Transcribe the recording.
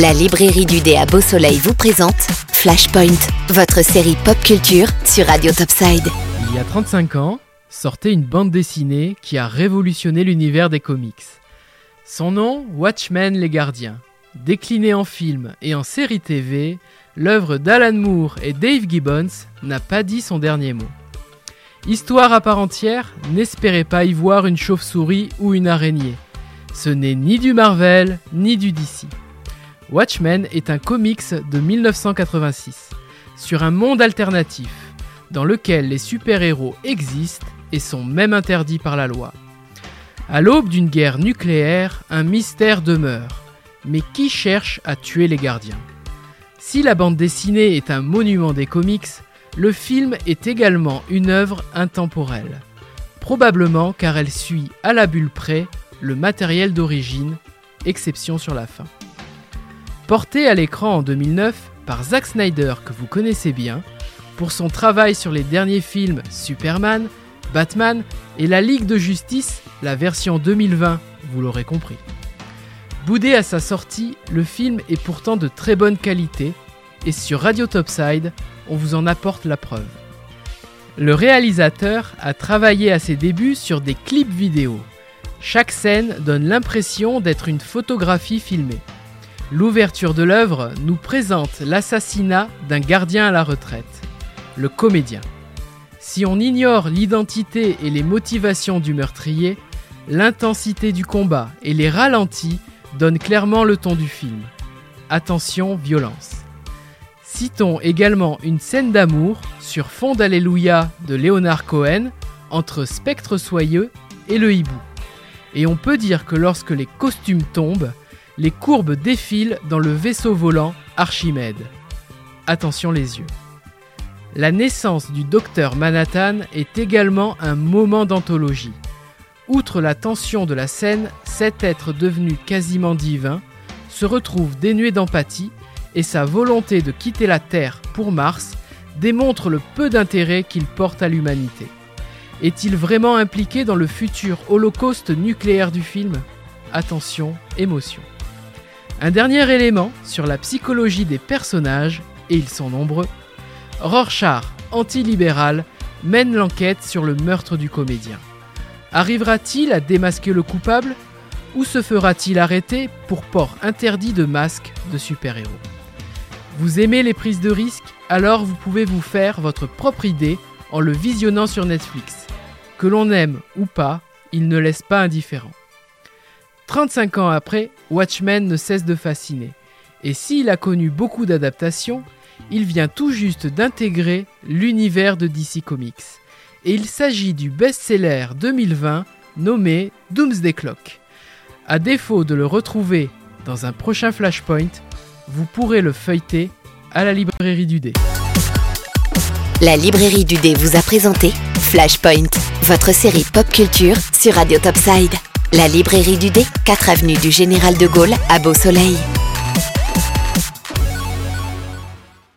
La librairie du dé à Beau Soleil vous présente Flashpoint, votre série pop culture sur Radio Topside. Il y a 35 ans, sortait une bande dessinée qui a révolutionné l'univers des comics. Son nom, Watchmen les Gardiens. Décliné en film et en série TV, l'œuvre d'Alan Moore et Dave Gibbons n'a pas dit son dernier mot. Histoire à part entière, n'espérez pas y voir une chauve-souris ou une araignée. Ce n'est ni du Marvel, ni du DC. Watchmen est un comics de 1986, sur un monde alternatif, dans lequel les super-héros existent et sont même interdits par la loi. À l'aube d'une guerre nucléaire, un mystère demeure. Mais qui cherche à tuer les gardiens? Si la bande dessinée est un monument des comics, le film est également une œuvre intemporelle. Probablement car elle suit à la bulle près le matériel d'origine, exception sur la fin. Porté à l'écran en 2009 par Zack Snyder que vous connaissez bien, pour son travail sur les derniers films Superman, Batman et la Ligue de Justice, la version 2020, vous l'aurez compris. Boudé à sa sortie, le film est pourtant de très bonne qualité et sur Radio Topside, on vous en apporte la preuve. Le réalisateur a travaillé à ses débuts sur des clips vidéo. Chaque scène donne l'impression d'être une photographie filmée. L'ouverture de l'œuvre nous présente l'assassinat d'un gardien à la retraite, le comédien. Si on ignore l'identité et les motivations du meurtrier, l'intensité du combat et les ralentis donnent clairement le ton du film. Attention, violence. Citons également une scène d'amour sur fond d'Alléluia de Léonard Cohen entre Spectre Soyeux et le hibou. Et on peut dire que lorsque les costumes tombent, les courbes défilent dans le vaisseau volant Archimède. Attention les yeux. La naissance du docteur Manhattan est également un moment d'anthologie. Outre la tension de la scène, cet être devenu quasiment divin se retrouve dénué d'empathie et sa volonté de quitter la Terre pour Mars démontre le peu d'intérêt qu'il porte à l'humanité. Est-il vraiment impliqué dans le futur holocauste nucléaire du film? Attention, émotion. Un dernier élément sur la psychologie des personnages, et ils sont nombreux. Rorschach, antilibéral, mène l'enquête sur le meurtre du comédien. Arrivera-t-il à démasquer le coupable ou se fera-t-il arrêter pour port interdit de masque de super-héros? Vous aimez les prises de risques? Alors vous pouvez vous faire votre propre idée en le visionnant sur Netflix. Que l'on aime ou pas, il ne laisse pas indifférent. 35 ans après, Watchmen ne cesse de fasciner. Et s'il a connu beaucoup d'adaptations, il vient tout juste d'intégrer l'univers de DC Comics. Et il s'agit du best-seller 2020 nommé Doomsday Clock. À défaut de le retrouver dans un prochain Flashpoint, vous pourrez le feuilleter à la librairie du dé. La librairie du dé vous a présenté Flashpoint, votre série pop culture sur Radio Topside. La librairie du dé, 4 avenue du Général de Gaulle à Beau Soleil.